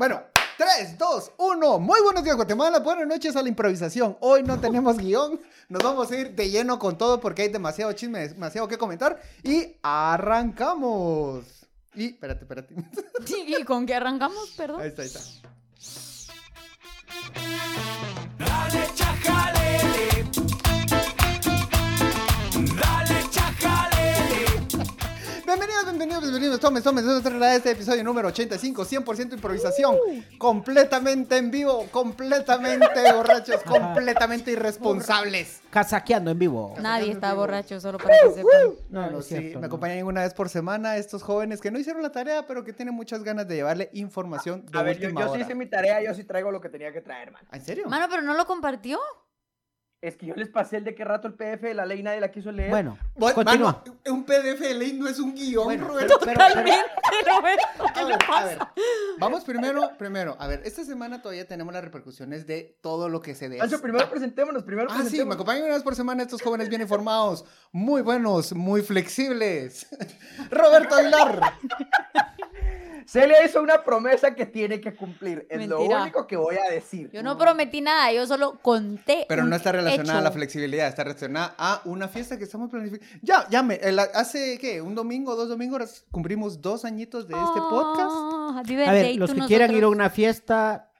Bueno, 3, 2, 1. Muy buenos días, Guatemala. Buenas noches a la improvisación. Hoy no tenemos guion. Nos vamos a ir de lleno con todo porque hay demasiado chisme, demasiado que comentar. Y arrancamos. Y, espérate, espérate. Sí, ¿y con qué arrancamos? Perdón. Ahí está, ahí está. Bienvenidos, bienvenidos. Tomes, tomes. Es este episodio número 85. 100% improvisación. Completamente en vivo. Completamente borrachos. completamente irresponsables. Casaqueando en vivo. Nadie está borracho, solo para que sepan. No, Bueno, no es sí, cierto, me no. acompañan una vez por semana estos jóvenes que no hicieron la tarea, pero que tienen muchas ganas de llevarle información de A ver, yo, última yo sí hora. hice mi tarea, yo sí traigo lo que tenía que traer, man. ¿Ah, ¿En serio? Mano, pero no lo compartió. Es que yo les pasé el de qué rato el PDF de la ley nadie la quiso leer. Bueno, Bueno, continúa. mano, un PDF de ley no es un guion, Bueno, Roberto. pero- Roberto. ¿Qué A le ver, a pasa? ver, vamos primero, primero, a ver, esta semana todavía tenemos las repercusiones de todo lo que se dé. Ancho, primero presentémonos, primero Ah, sí, me acompañan una vez por semana estos jóvenes bien informados, muy buenos, muy flexibles. Roberto Aguilar. Celia hizo una promesa que tiene que cumplir. Es lo único que voy a decir. Yo no prometí nada, yo solo conté. Pero no está relacionada a la flexibilidad, está relacionada a una fiesta que estamos planificando. Ya, ya me, el- hace, ¿qué? Un domingo, dos domingos, cumplimos dos añitos de este podcast. Ah, happy A ver, los que quieran ir a nosotros. una fiesta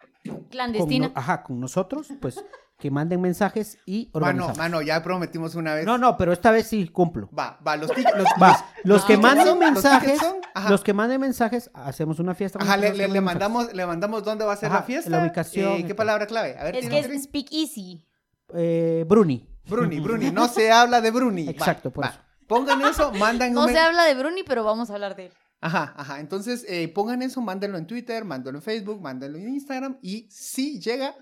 clandestina. ajá, con nosotros, pues que manden mensajes y Mano, organizamos. mano, ya prometimos una vez. No, no, pero esta vez sí cumplo. Va, va, los tickets. Los, Va, los que manden son- mensajes, los que manden mensajes, hacemos una fiesta. Ajá, le, le- mandamos, le mandamos dónde va a ser Ajá, la fiesta. la ubicación eh, ¿Qué palabra clave? A ver, Es ¿tiene- que es speak easy. Eh, Bruni. Bruni, Bruni, no se habla de Bruni. Va, Exacto, por va. eso. Pongan eso, mandan No un se habla de Bruni, pero vamos a hablar de él. Ajá, ajá. Entonces, eh, pongan eso, mándenlo en Twitter, mándenlo en Facebook, mándenlo en Instagram. Y si llega,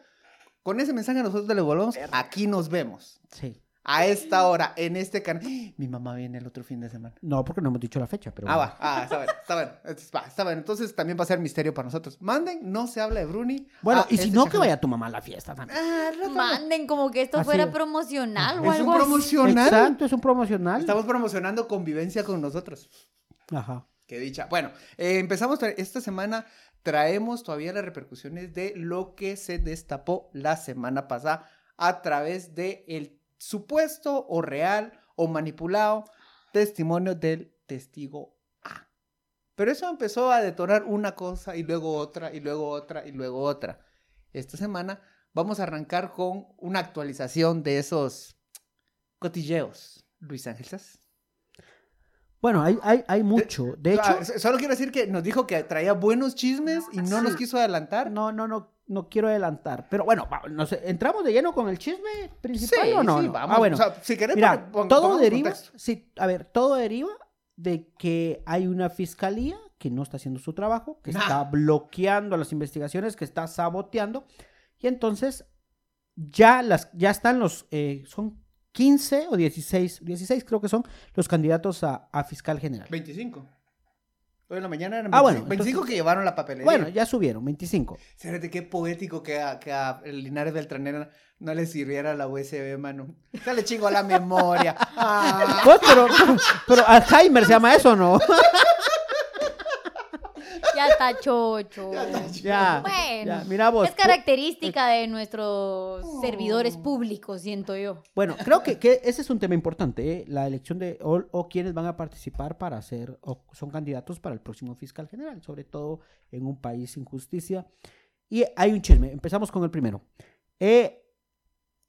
con ese mensaje nosotros le volvemos. Aquí nos vemos. Sí. A esta hora, en este canal. Mi mamá viene el otro fin de semana. No, porque no hemos dicho la fecha, pero Ah, bueno. va, ah, está bien, está bien. Entonces, va, está bien. Entonces también va a ser misterio para nosotros. Manden, no se habla de Bruni. Bueno, Ah, y si este no, que vaya tu mamá a la fiesta también. Ah, Rafa, Manden como que esto Así fuera es. promocional o Es algo un así. promocional. Exacto, es un promocional. Estamos promocionando convivencia con nosotros. Ajá. Qué dicha. Bueno, eh, empezamos esta semana. Traemos todavía las repercusiones de lo que se destapó la semana pasada a través de el supuesto o real o manipulado testimonio del testigo A. Pero eso empezó a detonar una cosa y luego otra y luego otra y luego otra. Esta semana vamos a arrancar con una actualización de esos cotilleos. Luis Ángel Sass. Bueno, hay, hay, hay mucho. De hecho, Ah, s- solo quiero decir que nos dijo que traía buenos chismes y no nos Sí. quiso adelantar. no, no, no, no quiero adelantar. Pero bueno, va- no sé, ¿entramos de lleno con el chisme Sí, principal o no? sí, no? vamos. Ah, bueno. O sea, si querés, Mira, pon- pon- todo deriva, sí, a ver, todo deriva de que hay una fiscalía que no está haciendo su trabajo, que Nah. está bloqueando las investigaciones, que está saboteando, y entonces ya las, ya están los, eh, son 15 o 16, 16 creo que son los candidatos a, a fiscal general. 25. Hoy en la mañana eran 25, Ah, bueno, 25 entonces- que llevaron la papelería. Bueno, ya subieron, 25. Fíjate qué poético que a, que a Linares Beltranera no le sirviera la USB, mano. Ya le chingo a la memoria. Ah. Pues, pero, pero, pero Alzheimer se llama eso, ¿no? Ya está chocho. ya, Bueno, ya, mira vos. es característica de nuestros servidores públicos, siento yo. Bueno, creo que, que ese es un tema importante, ¿eh? la elección de o, o quienes van a participar para ser o son candidatos para el próximo fiscal general, sobre todo en un país sin justicia. Y hay un chisme, empezamos con el primero. Eh,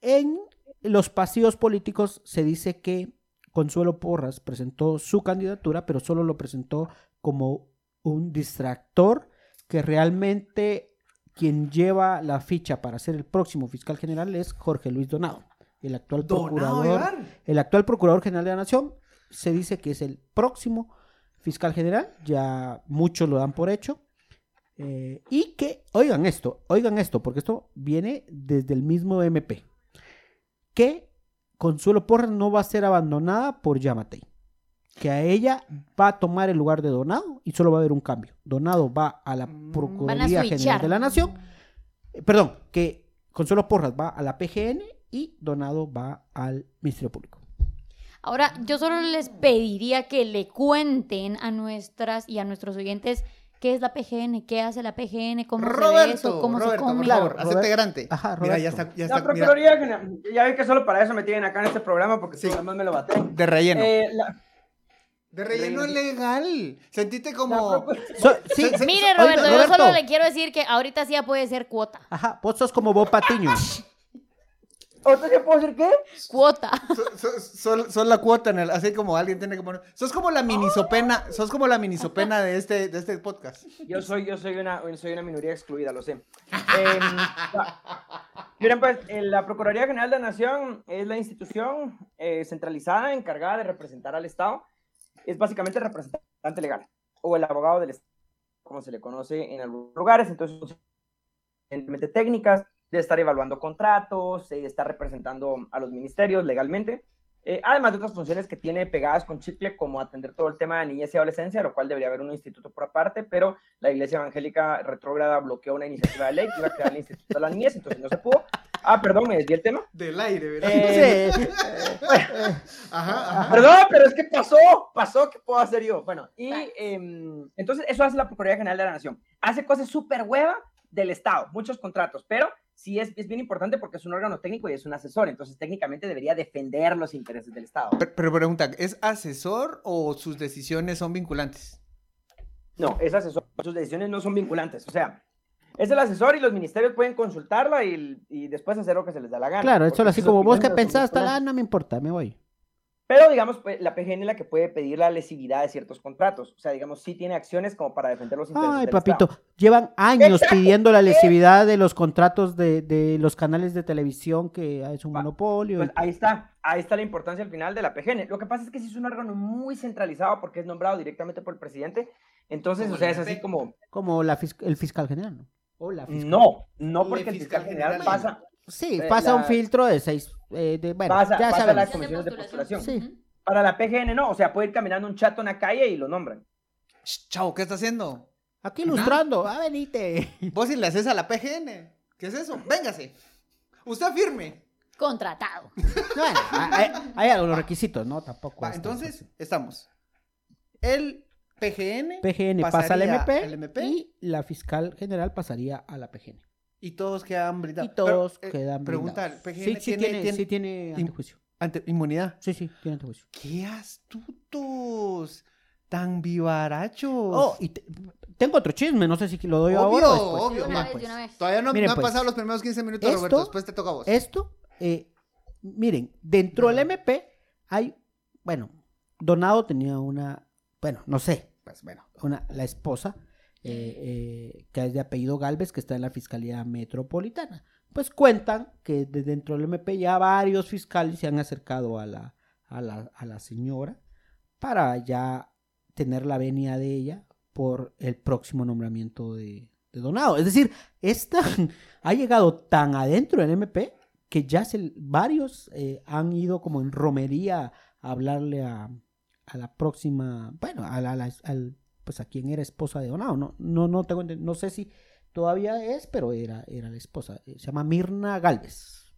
en los pasillos políticos se dice que Consuelo Porras presentó su candidatura, pero solo lo presentó como un distractor que realmente quien lleva la ficha para ser el próximo fiscal general es Jorge Luis Donado, el actual procurador, el actual procurador general de la nación. Se dice que es el próximo fiscal general, ya muchos lo dan por hecho. Eh, y que, oigan esto, oigan esto, porque esto viene desde el mismo MP, que Consuelo Porras no va a ser abandonada por Yamatei, que a ella va a tomar el lugar de Donado y solo va a haber un cambio. Donado va a la Mm. Procuraduría General de la Nación, eh, perdón, que Consuelo Porras va a la PGN y Donado va al Ministerio Público. Ahora, yo solo les pediría que le cuenten a nuestras y a nuestros oyentes ¿Qué es la PGN? ¿Qué hace la PGN? ¿Cómo se ve Roberto, eso? ¿Cómo Roberto, se come? por Claro, favor, hacete Robert- grande. Ajá, Mira, ya Roberto. está, ya La está, mira, Procuraduría General, ya ven que solo para eso me tienen acá en este programa porque Sí. además me lo bate. de relleno. Eh, la- de relleno relleno. legal. Sentiste como... procu- So- sí, Se- se- Mire, Oiga, Roberto, yo Roberto. solo le quiero decir que ahorita sí ya puede ser cuota. Ajá, vos sos como Bob Patiño. ¿Ahorita sí puedo decir qué? Cuota. So- so- Son son la cuota en el, así como alguien tiene que poner. Sos como la minisopena, sos como la minisopena de este, de este podcast. Yo soy, yo soy una, soy una minoría excluida, lo sé. Em. Miren, pues, la Procuraduría General de la Nación es la institución eh, centralizada encargada de representar al Estado. Es básicamente representante legal o el abogado del Estado, como se le conoce en algunos lugares. Entonces, técnicas, de estar evaluando contratos, de estar representando a los ministerios legalmente. Eh, además de otras funciones que tiene pegadas con chicle, como atender todo el tema de niñez y adolescencia, lo cual debería haber un instituto por aparte, pero la Iglesia Evangélica Retrógrada bloqueó una iniciativa de ley que iba a crear el Instituto de la Niñez, entonces no se pudo. Ah, perdón, me desvié el tema. Del aire, ¿verdad? Eh, Sí. Ajá, ajá. Perdón, pero es que pasó, pasó, ¿qué puedo hacer yo? Bueno, y em, entonces eso hace la Procuraduría General de la Nación. Hace cosas súper hueva del Estado, muchos contratos, pero sí es, es bien importante porque es un órgano técnico y es un asesor, entonces técnicamente debería defender los intereses del Estado. Pero, pero pregunta, ¿es asesor o sus decisiones son vinculantes? No, es asesor, sus decisiones no son vinculantes, o sea, es el asesor y los ministerios pueden consultarla y, y después hacer lo que se les da la gana. Claro, eso porque así como vos que son pensaste, ah, no me importa, me voy. Pero, digamos, pues, la PGN es la que puede pedir la lesividad de ciertos contratos. O sea, digamos, sí tiene acciones como para defender los intereses Ay, del papito, Estado. llevan años Exacto. pidiendo la lesividad de los contratos de, de los canales de televisión que es un Va, monopolio. Pues ahí está, ahí está la importancia al final de la PGN. Lo que pasa es que sí es un órgano muy centralizado porque es nombrado directamente por el presidente. Entonces, Como o sea, es así como, Como la fis- el fiscal general, ¿no? O la fiscal. no, no porque el fiscal general general. pasa, Sí, Eh, pasa un filtro de seis, eh, de, bueno, Pasa- ya pasa las comisiones de postulación. Sí. para la PGN no, o sea, puede ir caminando un chato en la calle y lo nombran. Sh, Chavo, ¿qué está haciendo? Aquí ilustrando, ah, venite. Vos si le haces a la PGN. ¿Qué es eso? Véngase. Usted firme. Contratado. Bueno, hay, hay algunos requisitos, ¿no? Tampoco. Va, es entonces, estamos. El PGN. PGN pasa al MP, al MP. y la fiscal general pasaría a la PGN. Y todos quedan blindados. Y todos Pero, eh, quedan Pregunta, blindados. ¿el PGN sí, sí tiene, tiene, tiene sí tiene antejuicio. ante- inmunidad? Sí, sí, tiene antejuicio. ¡Qué astutos! Tan vivarachos. Oh, y te- tengo otro chisme, no sé si lo doy obvio, ahora o después. obvio. De una vez, pues. de una vez. Todavía no, Miren, no han pues, pasado los primeros 15 minutos, esto- Roberto. Después te toca a vos. Esto, eh, miren, dentro del MP hay, bueno, Donado tenía una, bueno, no sé, pues bueno, la esposa, eh, eh, que es de apellido Galvez, que está en la Fiscalía Metropolitana. Pues cuentan que de dentro del MP ya varios fiscales se han acercado a la, a la, a la señora para ya tener la venia de ella por el próximo nombramiento de, de Donado. Es decir, esta ha llegado tan adentro del MP que ya se, varios eh, han ido como en romería a hablarle a, a la próxima, bueno, a la, a la- al, pues a quien era esposa de Donado. No, no, no tengo, no sé si todavía es, pero era, era la esposa. Eh, Se llama Mirna Galvez,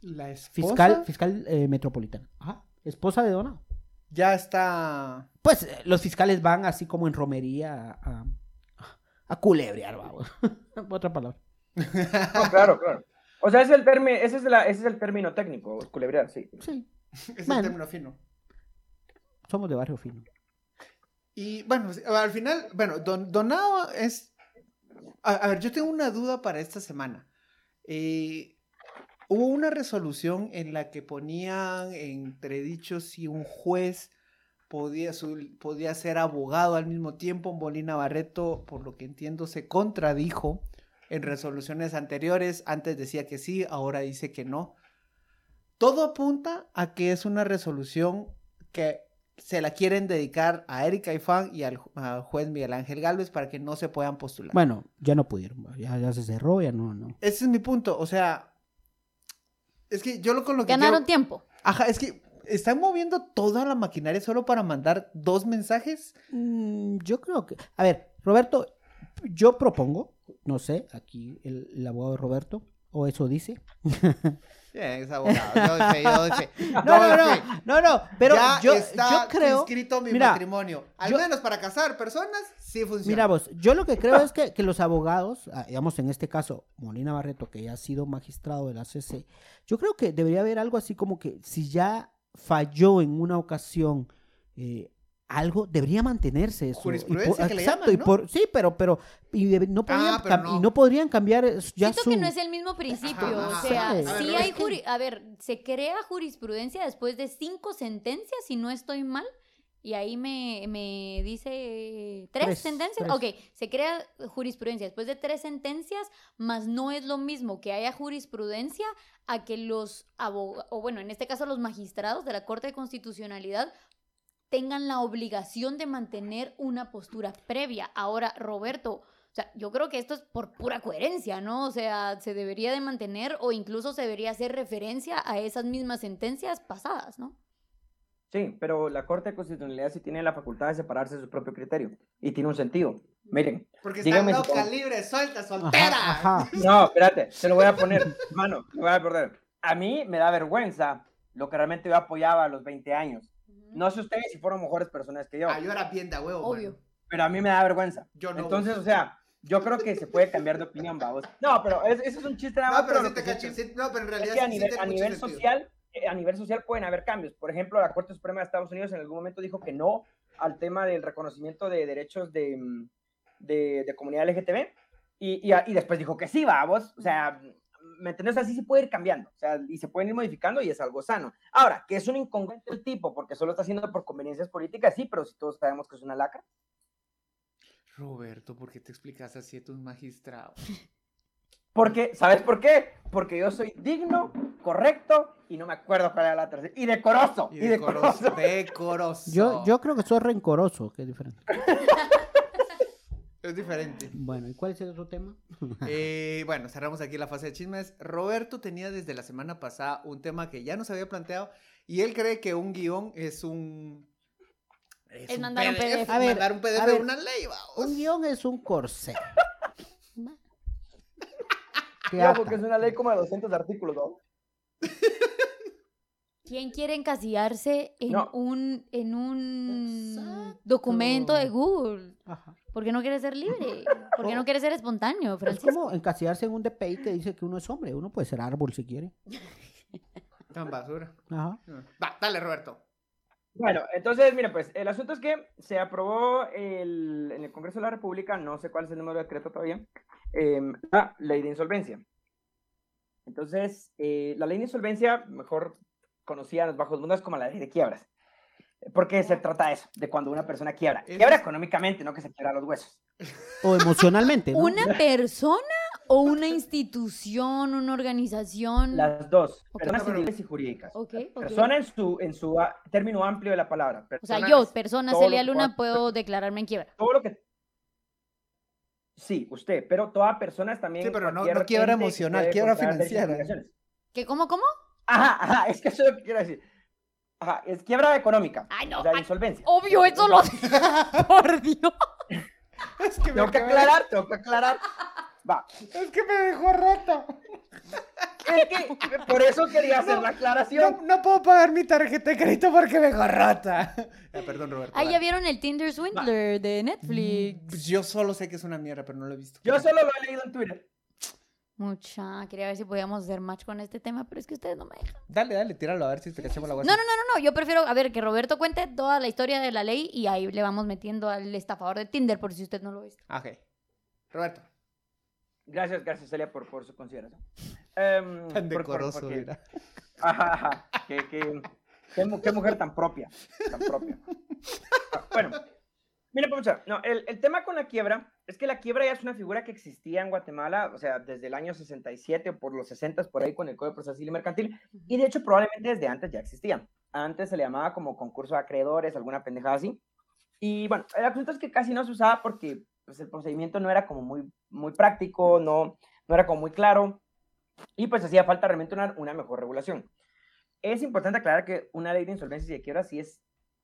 La esposa fiscal, fiscal eh, metropolitana. Ajá, esposa de Donado. ya está. Pues eh, los fiscales van así como en romería a, a, a culebrear, vamos. Otra palabra. No, claro, claro. O sea, ese es el, termi- ese es la- ese es el término técnico, culebrear, sí. Sí, Es Bueno. el término fino. Somos de barrio fino. Y bueno, al final, bueno, don, Donado es. A, a ver, yo tengo una duda para esta semana. Eh, hubo una resolución en la que ponían entredicho si un juez podía, su- podía ser abogado al mismo tiempo. Molina Barreto, por lo que entiendo, se contradijo en resoluciones anteriores. Antes decía que sí, ahora dice que no. Todo apunta a que es una resolución que se la quieren dedicar a Erika Ifán y al, ju- al juez Miguel Ángel Galvez para que no se puedan postular. Bueno, ya no pudieron, ya, ya se cerró, ya no, no. Ese es mi punto, o sea, es que yo lo con lo que Ganaron quiero- tiempo. Ajá, es que están moviendo toda la maquinaria solo para mandar dos mensajes. Mm, yo creo que. A ver, Roberto, yo propongo, no sé, aquí el, el abogado de Roberto, O eso dice. Bien, es abogado. Yo sé, yo sé. No, no, no, no, no, pero ya yo, está yo creo, inscrito mi mira, matrimonio. Al yo- menos para casar personas, sí funciona. mira vos, yo lo que creo es que, que los abogados, ah, digamos en este caso, Molina Barreto, que ya ha sido magistrado de la CC, yo creo que debería haber algo así como que si ya falló en una ocasión eh, algo, debería mantenerse eso. Y Jurisprudencia por- que le exacto, y ¿no? por, sí, pero, pero y no podrían, pero cam- no. y no podrían cambiar eh, ya Siento su... que no es el mismo principio. Ajá, o ajá. sea, A ver, sí hay juri- A ver, se crea jurisprudencia después de cinco sentencias, si no estoy mal. Y ahí me, me dice tres, Tres, sentencias. tres. Ok, se crea jurisprudencia después de tres sentencias, más no es lo mismo que haya jurisprudencia a que los abogados, o bueno, en este caso los magistrados de la Corte de Constitucionalidad tengan la obligación de mantener una postura previa. Ahora, Roberto, o sea, yo creo que esto es por pura coherencia, ¿no? O sea, se debería de mantener o incluso se debería hacer referencia a esas mismas sentencias pasadas, ¿no? Sí, pero la Corte de Constitucionalidad sí tiene la facultad de separarse de su propio criterio y tiene un sentido. Miren, Porque está si loca, libre, suelta, soltera. ajá. No, espérate, se lo voy a poner, mano, lo voy a poner. A mí me da vergüenza lo que realmente yo apoyaba a los 20 años. No sé ustedes si fueron mejores personas que yo, Ah, yo era bien de a huevo. Obvio. pero a mí me da vergüenza. Yo no. Entonces, o sea, yo creo que se puede cambiar de opinión, vamos. No, pero es- eso es un chiste nada No, más. pero sí te sí, No, pero en Es realidad que a sí nivel, a social, eh, a nivel social pueden haber cambios. Por ejemplo, la Corte Suprema de Estados Unidos en algún momento dijo que no al tema del reconocimiento de derechos de, mm, de, de comunidad LGTB y, y, después dijo que sí, vamos. O sea, ¿me entiendes? Así se puede ir cambiando. O sea, y se pueden ir modificando y es algo sano. Ahora, que es un incongruente el tipo porque solo está haciendo por conveniencias políticas, sí, pero si todos sabemos que es una lacra. Roberto, ¿por qué te explicas así a tus magistrados? Porque, ¿sabes por qué? Porque yo soy digno, correcto y no me acuerdo cuál era la tercera. Y decoroso. Y, Y decoroso. decoroso. Decoroso. Yo, yo creo que soy rencoroso, que es diferente. Es diferente. Bueno, ¿y cuál es el otro tema? Eh, bueno, cerramos aquí la fase de chismes. Roberto tenía desde la semana pasada un tema que ya nos había planteado y él cree que un guion es un... Es mandar un PDF. A ver, mandar un PDF a de ver, una ley, vamos. Un guion es un corsé. Te Ojo, ata. que es una ley como de 200 artículos, ¿no? ¿Quién quiere encasillarse en No. un en un Exacto. documento de Google? Ajá. ¿Por qué no quiere ser libre? ¿Por qué no quiere ser espontáneo, Es Francisco? como encasillarse en un DPI que dice que uno es hombre. Uno puede ser árbol si quiere. Tan basura. Ajá. Va, dale, Roberto. Bueno, entonces, mira, pues el asunto es que se aprobó el- en el Congreso de la República, no sé cuál es el número de decreto todavía, em, la ley de insolvencia. Entonces, eh, la ley de insolvencia, mejor conocida en los bajos mundos como la ley de quiebras. Porque se trata de eso, de cuando una persona quiebra. Quiebra económicamente, no que se quiebra los huesos. O emocionalmente, ¿no? ¿Una persona o una institución, una organización? Las dos, personas civiles y jurídicas. Ok, ok. Persona en su, en su término amplio de la palabra. O sea, yo, persona Celia Luna, puedo declararme en quiebra. todo lo que... Sí, usted, pero toda persona es también... Sí, pero no- no quiebra emocional, quiebra financiera. ¿Qué, cómo, cómo? Ajá, ajá, es que eso es lo que quiero decir. Ajá, es quiebra económica. Ay, no, O sea, ay, insolvencia. Obvio, eso lo... Por Dios. Es que Tengo que aclarar, tengo que aclarar. Va, Es que me dejó rota. es que por eso quería hacer la aclaración. No, no puedo pagar mi tarjeta de crédito porque me dejó rota. Ah, perdón, Roberto. Ay, ¿ya vieron el Tinder Swindler de Netflix? Pues Yo solo sé que es una mierda, pero no lo he visto. Yo solo lo he leído en Twitter. Mucha, quería ver si podíamos hacer match con este tema, pero es que ustedes no me dejan. Dale, dale, tíralo a ver si te cachamos la No, guasa. no, no, no, no, yo prefiero, a ver, que Roberto cuente toda la historia de la ley y ahí le vamos metiendo al estafador de Tinder por si usted no lo ha visto. Ah, Ok. Roberto. Gracias, gracias Celia por, por su consideración. Em, Tan por- por- decoroso, porque- mira. Ajá, ajá. Qué, qué- qué qué mujer tan propia. Tan propia. Bueno, mira, pues, no, el, el tema con la quiebra es que la quiebra ya es una figura que existía en Guatemala, o sea, desde el año 67 o por los 60 por ahí con el Código Procesal y Mercantil, y de hecho probablemente desde antes ya existía. Antes se le llamaba como concurso de acreedores, alguna pendejada así. Y bueno, el asunto es que casi no se usaba porque pues, el procedimiento no era como muy, muy práctico, no, no era como muy claro, y pues hacía falta realmente una, una mejor regulación. Es importante aclarar que una ley de insolvencia y de quiebra sí es,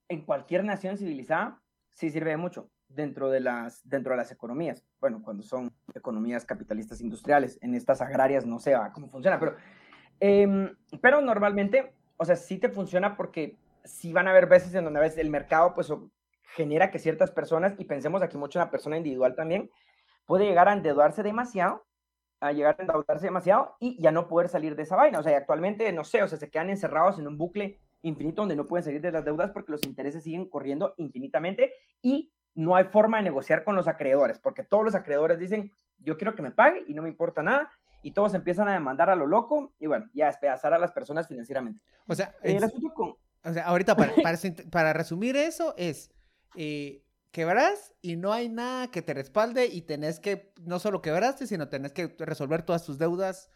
en cualquier nación civilizada, sí sirve de mucho. Dentro de las, dentro de las economías. Bueno, cuando son economías capitalistas industriales, en estas agrarias no sé cómo funciona, pero, em, pero normalmente, o sea, sí te funciona porque sí van a haber veces en donde a veces el mercado pues genera que ciertas personas, y pensemos aquí mucho en la persona individual también, puede llegar a endeudarse demasiado, a llegar a endeudarse demasiado y ya no poder salir de esa vaina. O sea, actualmente, no sé, o sea, se quedan encerrados en un bucle infinito donde no pueden salir de las deudas porque los intereses siguen corriendo infinitamente y no hay forma de negociar con los acreedores, porque todos los acreedores dicen, yo quiero que me pague y no me importa nada, y todos empiezan a demandar a lo loco y bueno, ya despedazar a las personas financieramente. O sea, El es- asunto con... o sea, ahorita para, para, resumir eso es, eh, quebras y no hay nada que te respalde y tenés que, no solo quebraste, sino tenés que resolver todas tus deudas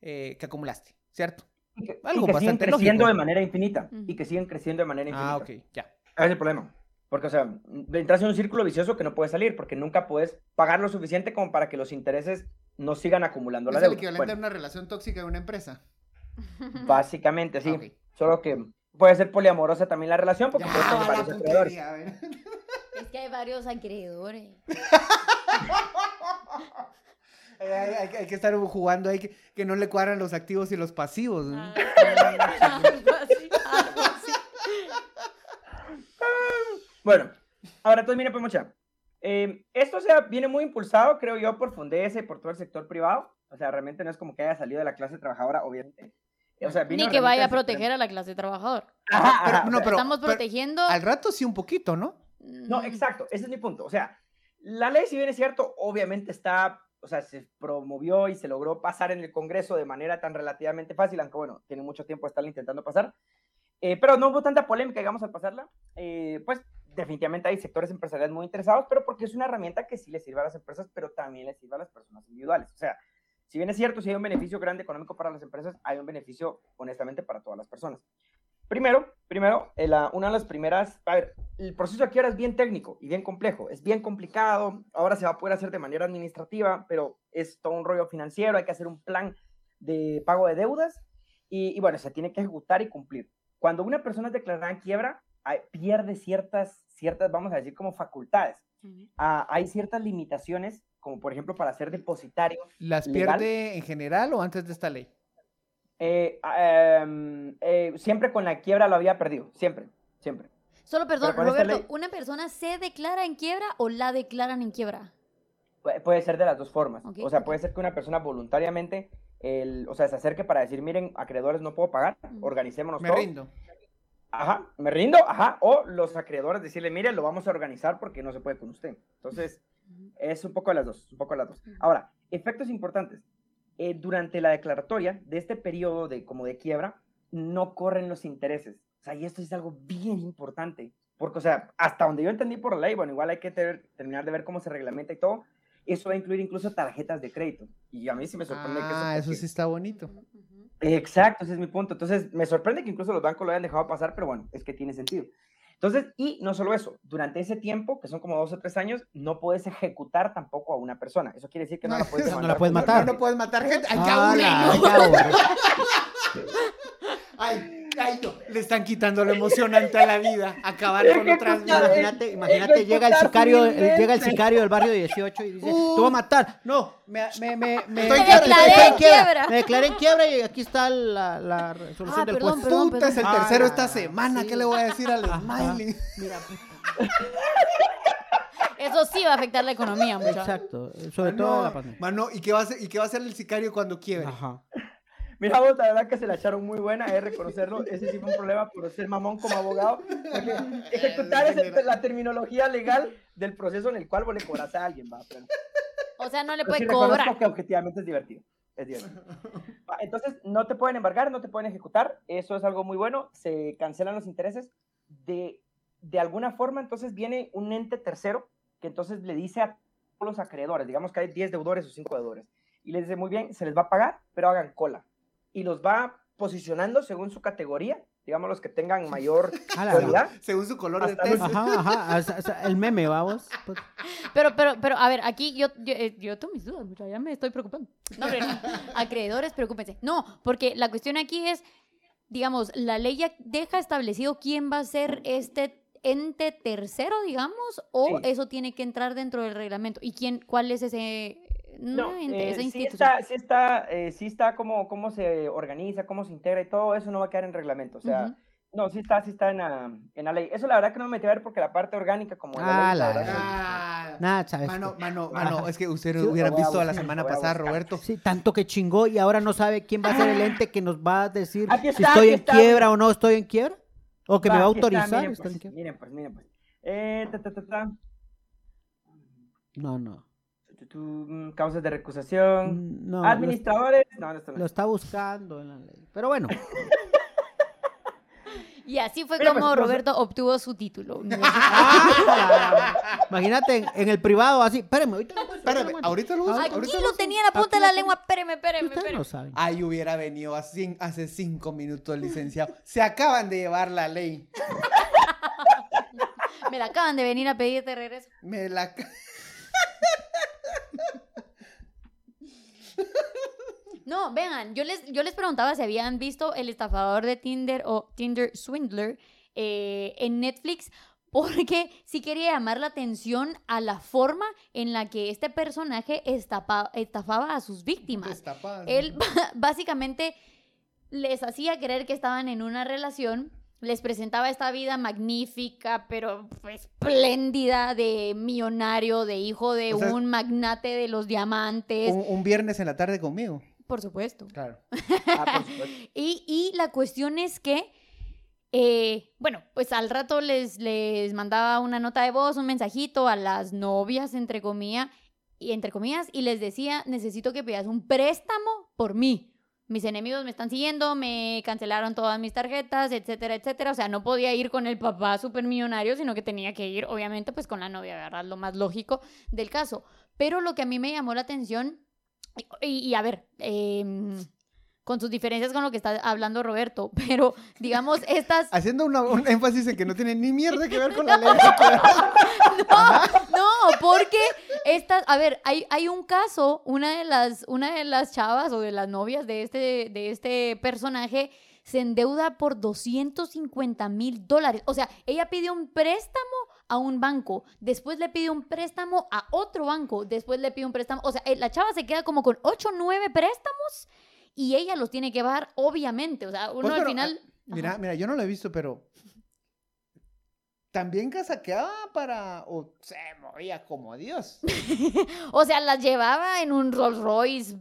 eh, que acumulaste, ¿cierto? Y que, y Algo que siguen bastante creciendo lógico. de manera infinita, y que siguen creciendo de manera infinita. Ah, ok, ya. Ese es el problema. Porque, o sea, entras en un círculo vicioso que no puedes salir, porque nunca puedes pagar lo suficiente como para que los intereses no sigan acumulando la Es el deuda. equivalente Bueno, a una relación tóxica de una empresa. básicamente, sí. Ah. Solo que puede ser poliamorosa también la relación, porque tener la varios acreedores. putería, a ver. Es que hay varios acreedores. Hay, hay- hay- hay que estar jugando ahí que, que no le cuadran los activos y los pasivos. ¿no? Ah, algo así, algo así. Bueno, ahora entonces, mire, pues, mucha. eh, esto, o sea, viene muy impulsado, creo yo, por Fundesa y por todo el sector privado. O sea, realmente no es como que haya salido de la clase trabajadora, obviamente. O sea, vino Ni que vaya a proteger a la clase trabajadora. Ajá, Pero- ajá, no, o sea, pero- Estamos protegiendo. Al rato sí un poquito, ¿no? No, Mm, exacto, ese es mi punto. O sea, la ley, si bien es cierto, obviamente está, o sea, se promovió y se logró pasar en el Congreso de manera tan relativamente fácil, aunque bueno, tiene mucho tiempo estarla intentando pasar. Eh, pero no hubo tanta polémica, digamos, al pasarla. Eh, pues definitivamente hay sectores empresariales muy interesados, pero porque es una herramienta que sí le sirve a las empresas, pero también le sirve a las personas individuales. O sea, si bien es cierto, si hay un beneficio grande económico para las empresas, hay un beneficio, honestamente, para todas las personas. Primero, primero, eh, una de las primeras, a ver, el proceso aquí ahora es bien técnico y bien complejo, es bien complicado, ahora se va a poder hacer de manera administrativa, pero es todo un rollo financiero, hay que hacer un plan de pago de deudas y, y bueno, se tiene que ejecutar y cumplir. Cuando una persona es declarada en quiebra, hay- pierde ciertas, ciertas, vamos a decir, como facultades. Ah, hay ciertas limitaciones, como por ejemplo para ser depositario, ¿Las ¿Legal? pierde en general o antes de esta ley? eh, em, eh, siempre con la quiebra lo había perdido, siempre, siempre. Solo perdón, Roberto, ley- ¿una persona se declara en quiebra o la declaran en quiebra? Pu- Puede ser de las dos formas. O sea, puede ser que una persona voluntariamente, el, o sea, se acerque para decir, miren, acreedores no puedo pagar, organicémonos Me todos. rindo. Ajá, me rindo, ajá. O los acreedores decirle, miren, lo vamos a organizar porque no se puede con usted. Entonces, es un poco de las dos, un poco de las dos. Ahora, efectos importantes. Eh, durante la declaratoria de este periodo de como de quiebra, no corren los intereses. O sea, y esto es algo bien importante. Porque, o sea, hasta donde yo entendí por ley, bueno, igual hay que ter- terminar de ver cómo se reglamenta y todo. Eso va a incluir incluso tarjetas de crédito. Y a mí sí me sorprende que Ah, eso porque- sí está bonito. Exacto, ese es mi punto. Entonces, me sorprende que incluso los bancos lo hayan dejado pasar, pero bueno, es que tiene sentido. Entonces, y no solo eso, durante ese tiempo, que son como dos o tres años, no puedes ejecutar tampoco a una persona. Eso quiere decir que no, la puedes No, no la puedes matar. No, no puedes matar gente. Ay, Ah, Ay, ay, no. Le están quitando lo emocionante a la vida. Acabar con otras vidas. Imagínate, imagínate, llega el sicario, el- llega el sicario del barrio 18 y dice, Uh. te voy a matar. No, me, me, me, me, Estoy me quiebra, declaré estoy en quiebra. Me declaré en quiebra y aquí está la, la resolución Ah, del perdón, juez. perdón. Puta, es el Ah, tercero la- esta semana. sí. ¿Qué le voy a decir al. Smiley? Mira, Eso sí va a afectar la economía, muchachos. exacto, sobre todo la pandemia. Mano, ¿y qué, va a hacer, ¿y qué va a hacer el sicario cuando quiebre? Ajá. Mira, vos, la verdad que se la echaron muy buena, es reconocerlo. Ese sí fue un problema por ser mamón como abogado. Porque ejecutar es la terminología legal del proceso en el cual vos le cobras a alguien, va. Pero, O sea, no le pero sí cobrar. que objetivamente es divertido. Es divertido. Entonces, no te pueden embargar, no te pueden ejecutar. Eso es algo muy bueno. Se cancelan los intereses. De, de alguna forma, entonces viene un ente tercero que entonces le dice a todos los acreedores, digamos que hay 10 deudores o 5 deudores, y les dice, muy bien, se les va a pagar, pero hagan cola. Y los va posicionando según su categoría, digamos los que tengan mayor prioridad. Según su color de Hasta tez. Ajá, ajá, el meme, vamos. Pues, Pero, pero, pero, a ver, aquí yo, yo, eh, yo tengo mis dudas, ya me estoy preocupando. No, hombre, no. Acreedores, preocúpense. No, porque la cuestión aquí es, digamos, la ley ya deja establecido quién va a ser este ente tercero, digamos, o Sí. eso tiene que entrar dentro del reglamento. ¿Y quién, cuál es ese no, eh, esa sí está, sí está, eh, sí está cómo, cómo se organiza, cómo se integra y todo eso no va a quedar en reglamento. O sea, no, sí está, sí está en la, en la ley. Eso la verdad que no me metí a ver porque la parte orgánica como Ah, ley, la verdad que- Ah. Mano, mano, mano, es que usted Sí, hubiera lo voy a visto la buscar, semana lo voy a pasada. Roberto. Sí, tanto que chingó y ahora no sabe quién va a ser el ente que nos va a decir si estoy en está. quiebra o no estoy en quiebra. O que me va a autorizar. miren, pues, miren pues, miren pues. Eh, ta, ta, ta, ta. No, no. Mm, Causas de recusación. No, lo, Administradores. No, no está. lo está buscando en la ley. Pero bueno, Y así fue Mira, como pues, pues, Roberto obtuvo su título. Ah, imagínate en, en el privado así. Espérame, ahorita lo Espérame, ahorita lo busco, Aquí ahorita lo tenía en la punta de la lo lengua. Espéreme, espéreme, encuentro. Ustedes espéreme. no saben. Ay, hubiera venido hace, hace cinco minutos el licenciado. Se acaban de llevar la ley. Me la acaban de venir a pedir de regreso. Me la... No, vean, yo les, yo les preguntaba si habían visto El estafador de Tinder o Tinder Swindler eh, en Netflix, porque sí quería llamar la atención a la forma en la que este personaje estapa- estafaba a sus víctimas. Él básicamente les hacía creer que estaban en una relación, les presentaba esta vida magnífica, pero pues, espléndida de millonario, de hijo de O sea, un magnate de los diamantes, Un, un viernes en la tarde conmigo. por supuesto. Claro. Ah, por supuesto. Y, y la cuestión es que, eh, bueno, pues al rato les, les mandaba una nota de voz, un mensajito a las novias, entre comillas, y entre comillas, y les decía, necesito que pidas un préstamo por mí. Mis enemigos me están siguiendo, me cancelaron todas mis tarjetas, etcétera, etcétera. O sea, no podía ir con el papá supermillonario, sino que tenía que ir, obviamente, pues con la novia, ¿verdad? Lo más lógico del caso. Pero lo que a mí me llamó la atención, y, y a ver, em, con sus diferencias con lo que está hablando Roberto, pero digamos, estas... Haciendo una- un énfasis en que no tiene ni mierda que ver con la ley. No, porque estas, a ver, hay, hay un caso, una de las, una de las chavas o de las novias de este, de este personaje se endeuda por 250 mil dólares. O sea, ella pidió un préstamo a un banco, después le pidió un préstamo a otro banco, después le pidió un préstamo. O sea, eh, la chava se queda como con 8 o 9 préstamos y ella los tiene que pagar, obviamente. O sea, uno Pues, al pero, final. ah, Mira, mira, yo no lo he visto, pero también casaqueaba para o se movía como Dios. O sea, las llevaba en un Rolls Royce,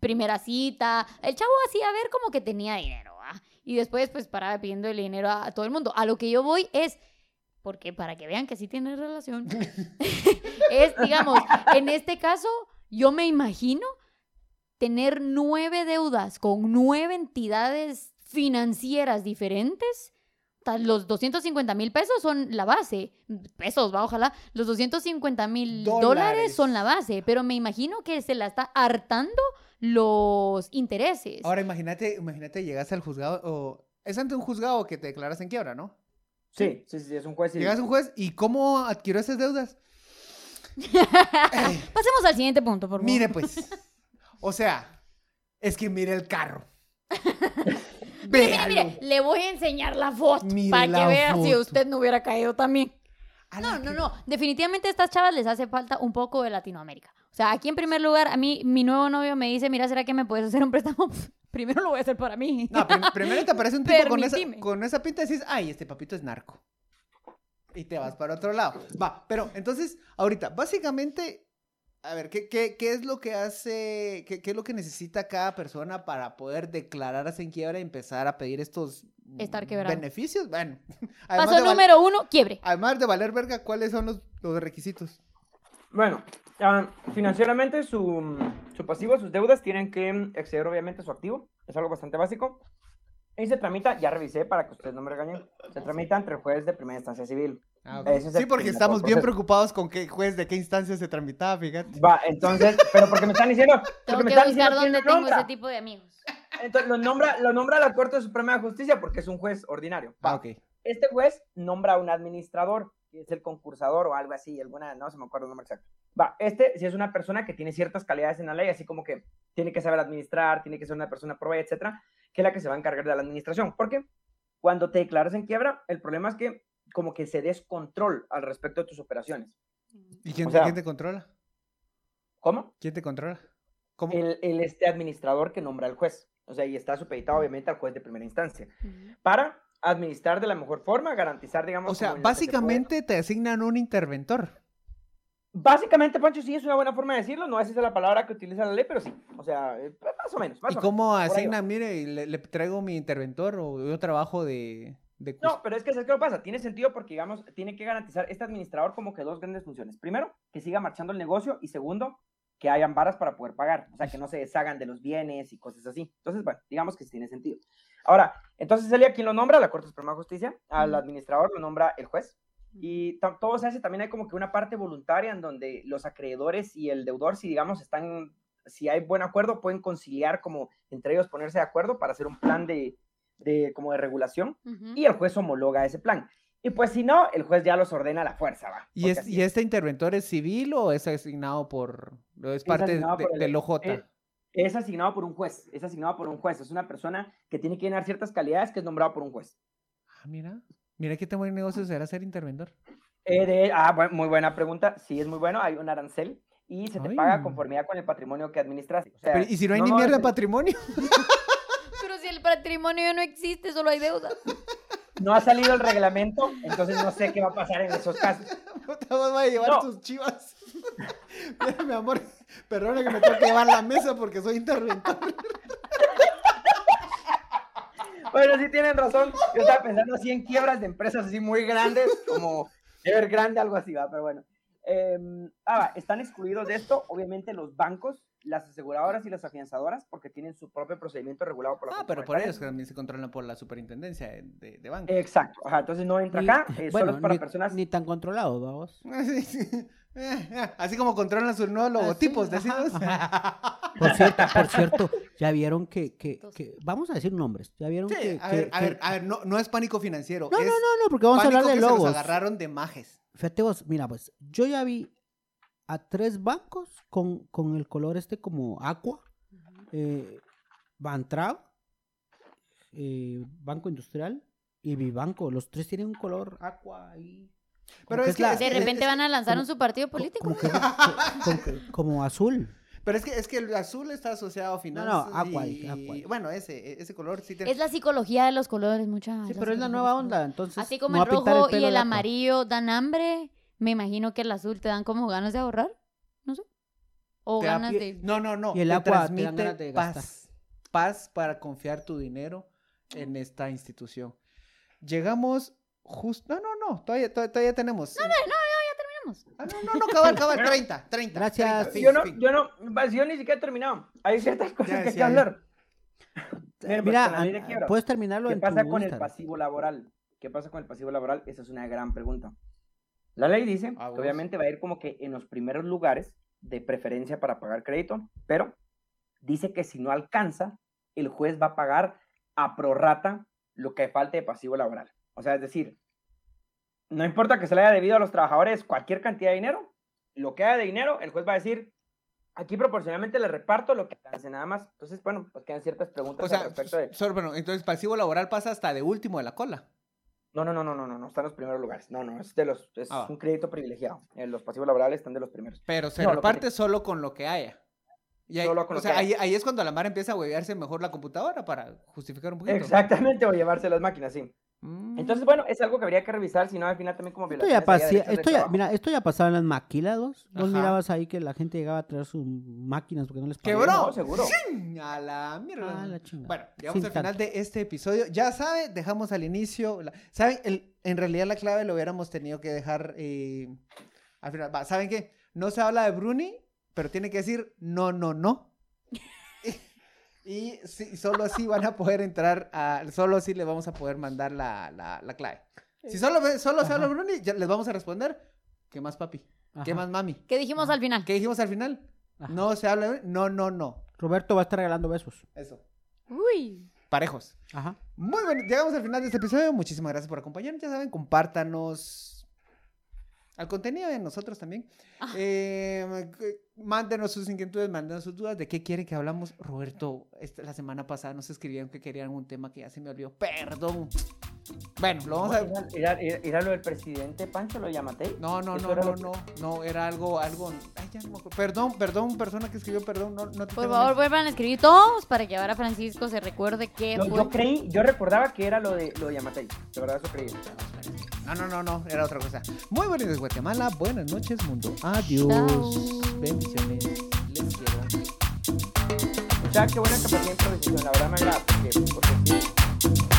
primera cita. El chavo hacía ver como que tenía dinero. Y después, pues, paraba pidiendo el dinero a, a todo el mundo. A lo que yo voy es, porque para que vean que sí tiene relación, es, digamos, en este caso, yo me imagino tener nueve deudas con nueve entidades financieras diferentes. Los 250 mil pesos son la base. Pesos, va, ojalá. Los 250 mil dólares. Dólares. son la base. Pero me imagino que se la está hartando los intereses. Ahora imagínate, imagínate llegas al juzgado o es ante un juzgado que te declaras en quiebra, ¿no? Sí, sí, sí, es un juez. civil. Llegas a un juez y cómo adquirió esas deudas. Pasemos al siguiente punto, por favor. Mire pues. O sea, es que mire el carro. Mire, mire, mire, le voy a enseñar la foto Mire para que la vea si foto. usted no hubiera caído también. A No, la no, que- no. Definitivamente a estas chavas les hace falta un poco de Latinoamérica. O sea, aquí en primer lugar, a mí, mi nuevo novio me dice, mira, ¿será que me puedes hacer un préstamo? Primero lo voy a hacer para mí. No, prim- primero te aparece un tipo con esa, Permitime. con esa pinta y dices, ay, este papito es narco. Y te vas para otro lado. Va, pero entonces, ahorita, básicamente, a ver, ¿qué, qué, qué es lo que hace, qué, qué es lo que necesita cada persona para poder declararse en quiebra y empezar a pedir estos Estar quebrado. beneficios? Bueno, Paso número uno, quiebre. además de valer verga, ¿cuáles son los, los requisitos? Bueno, ah, financieramente su, su pasivo, sus deudas tienen que exceder obviamente su activo. Es algo bastante básico. Y se tramita, ya revisé para que ustedes no me regañen, se tramita entre el juez de primera instancia civil. Ah, Sí, porque estamos bien preocupados con qué juez, de qué instancia se tramitaba, fíjate. Va, entonces, pero porque me están diciendo, Tengo porque me que están buscar dónde tengo nombra. ese tipo de amigos. Entonces lo nombra, lo nombra la Corte Suprema de Justicia porque es un juez ordinario. Va, Ah, ok. Este juez nombra a un administrador, que es el concursador o algo así, alguna, no se me acuerdo el nombre exacto. Va, este si es una persona que tiene ciertas calidades en la ley, así como que tiene que saber administrar, tiene que ser una persona probada, etcétera, que es la que se va a encargar de la administración. Porque cuando te declaras en quiebra, el problema es que como que se descontrol al respecto de tus operaciones. ¿Y quién, O te- sea- quién te controla? ¿Cómo? ¿Quién te controla? ¿Cómo? El, el este administrador que nombra al juez. O sea, y está supeditado obviamente al juez de primera instancia. Para administrar de la mejor forma, garantizar, digamos... O sea, básicamente te asignan un interventor. Básicamente, Pancho, sí es una buena forma de decirlo. No es esa la palabra que utiliza la ley, pero sí. O sea, eh, más o menos. Más ¿Y o cómo menos. Asignan? Mire, le, le traigo mi interventor o yo trabajo de... de No, pero es que ¿sabes qué lo pasa? Tiene sentido porque, digamos, tiene que garantizar este administrador como que dos grandes funciones. Primero, que siga marchando el negocio y segundo, que hayan varas para poder pagar. O sea, que no se deshagan de los bienes y cosas así. Entonces, bueno, digamos que sí tiene sentido. Ahora, entonces, Celia, ¿quién lo nombra? La Corte Suprema de Justicia. Al administrador lo nombra el juez. Y todo se hace, también hay como que una parte voluntaria en donde los acreedores y el deudor, si digamos están, si hay buen acuerdo, pueden conciliar como entre ellos ponerse de acuerdo para hacer un plan de, de como de regulación y el juez homologa ese plan. Y pues si no, el juez ya los ordena a la fuerza, va. ¿Y, es, así ¿Y este interventor es civil o es asignado por... es parte de- el- del OJ? eh, Es asignado por un juez, es asignado por un juez, es una persona que tiene que llenar ciertas calidades que es nombrado por un juez. Ah, mira. Mira qué tan buen negocio será ser interventor. Eh, de- ah, bu- muy buena pregunta, sí es muy bueno, hay un arancel y se te Ay. paga conformidad con el patrimonio que administras. O sea, Pero, ¿Y si no hay ni no, mierda de es- patrimonio? El patrimonio ya no existe, solo hay deuda. no ha salido el reglamento, entonces no sé qué va a pasar en esos casos. Puta, vos vas a llevar No. tus chivas. Mira, mi amor, perdona que me tengo que llevar la mesa porque soy interventor. Bueno, sí tienen razón. Yo estaba pensando así en quiebras de empresas así muy grandes, como Evergrande, algo así, va, pero bueno. Va, están excluidos de esto, obviamente, los bancos, las aseguradoras y las afianzadoras, porque tienen su propio procedimiento regulado por la Ah, pero por ellos que también se controlan por la superintendencia de, de, de banco. Exacto, ajá, entonces no entra Ni- acá, eh, bueno, solo es para ni, personas. ni tan controlado, vamos. Eh, Así como controlan sus nuevos logotipos, Ah, sí, ajá, decimos. Por cierto, por cierto, ya vieron que, que, que- vamos a decir nombres, ya vieron Sí, que, a ver, que- a ver, que- a ver, no, no es pánico financiero. no, es no, no, no, porque vamos a hablar de que se los logos. agarraron de majes. Fíjate vos, mira, pues, yo ya vi a tres bancos con, con el color este como aqua, eh, Bantrao, eh, Banco Industrial y Vivanco. Los tres tienen un color aqua ahí. Pero es que la- De es- repente van a lanzar como- un su partido co- político. Como, que- co- como que- como azul. Pero es que, es que el azul está asociado a no, finanzas. y, aqua. Bueno, ese, ese color sí tiene. Es la psicología de los colores, mucha. Sí, pero es la nueva onda, entonces. Así como el rojo y el amarillo dan hambre, me imagino que el azul te dan como ganas de ahorrar. No sé. O te da ganas de. No, no, no. Y el te agua te dan transmite ganas de paz. Paz para confiar tu dinero en esta institución. Llegamos justo. No, no, no. Todavía, todavía, todavía tenemos. No, no, Terminamos. Ah, no, no, no, cabal, cabal, 30, 30. Gracias. 30, fin, Yo no, fin. yo no, pues, yo ni siquiera he terminado. Hay ciertas cosas Ya, que hay que hablar. Pues, Mira, ley de an- quiebra. puedes terminarlo ¿Qué en pasa tu con el pasivo laboral? ¿Qué pasa con el pasivo laboral? Esa es una gran pregunta. La ley dice Ah, que obviamente va a ir como que en los primeros lugares de preferencia para pagar crédito, pero dice que si no alcanza, el juez va a pagar a prorrata lo que falte de pasivo laboral. O sea, es decir, no importa que se le haya debido a los trabajadores cualquier cantidad de dinero, lo que haya de dinero, el juez va a decir, aquí proporcionalmente le reparto lo que alcance nada más. Entonces, bueno, pues quedan ciertas preguntas O al sea, respecto de... solo, bueno, entonces pasivo laboral pasa hasta de último de la cola. No, no, no, no, no, no, no, están en los primeros lugares. No, no, es de los, es Ah, un crédito privilegiado. Eh, los pasivos laborales están de los primeros. Pero se No, lo que reparte solo con lo que haya. Y ahí, Solo con o lo sea, que ahí, haya. ahí es cuando la mar empieza a huevearse mejor la computadora para justificar un poquito. Exactamente, o llevarse las máquinas, sí. Mm. Entonces, bueno, es algo que habría que revisar, si no, al final también como Esto ya, a pasía- esto ya, mira, esto ya pasaba en las maquilados. Vos Ajá. mirabas ahí que la gente llegaba a traer sus máquinas porque no les ¡Qué pagaban. bro! No, seguro. A la mierda. Ah, la chingada. Bueno, llegamos Sin al final tanto. de este episodio. Ya saben, dejamos al inicio. la- ¿Saben? El- en realidad la clave lo hubiéramos tenido que dejar eh, al final. Va, ¿Saben qué? No se habla de Bruni, pero tiene que decir no, no, no. Y sí, solo así van a poder entrar a. Solo así les vamos a poder mandar la, la- la clave. Si solo, ve- solo se habla. Bruni, ya les vamos a responder. ¿Qué más, papi? ¿Qué Ajá. más, mami? ¿Qué dijimos al final? ¿Qué dijimos al final? Ajá. No se habla de No, no, no. Roberto va a estar regalando besos. Eso. Uy. Parejos. Ajá. Muy bien, llegamos al final de este episodio. Muchísimas gracias por acompañarnos. Ya saben, compártanos al contenido de nosotros también. Ah. Eh, mándenos sus inquietudes, mándenos sus dudas de qué quieren que hablamos. Roberto, esta- la semana pasada nos escribieron que querían un tema que ya se me olvidó. Perdón. Bueno, lo vamos a... Era, era- era lo del presidente Pancho, lo llamaste. No, no, no, no, lo que- no, no, era algo, algo, ay, ya no me acuerdo. Perdón, perdón, persona que escribió, perdón, no, no te Por favor, vuelvan a escribir todos para que ahora Francisco se recuerde que Yo, fue. yo creí, yo recordaba que era lo de lo de Yamatei. De verdad, eso creí. No, no, no, no, era otra cosa. Muy buenas noches, Guatemala, buenas noches, mundo. Adiós. Chao. Bendiciones. Les quiero. O sea, qué buena capacidad de improvisación. La verdad me agrada. Porque, porque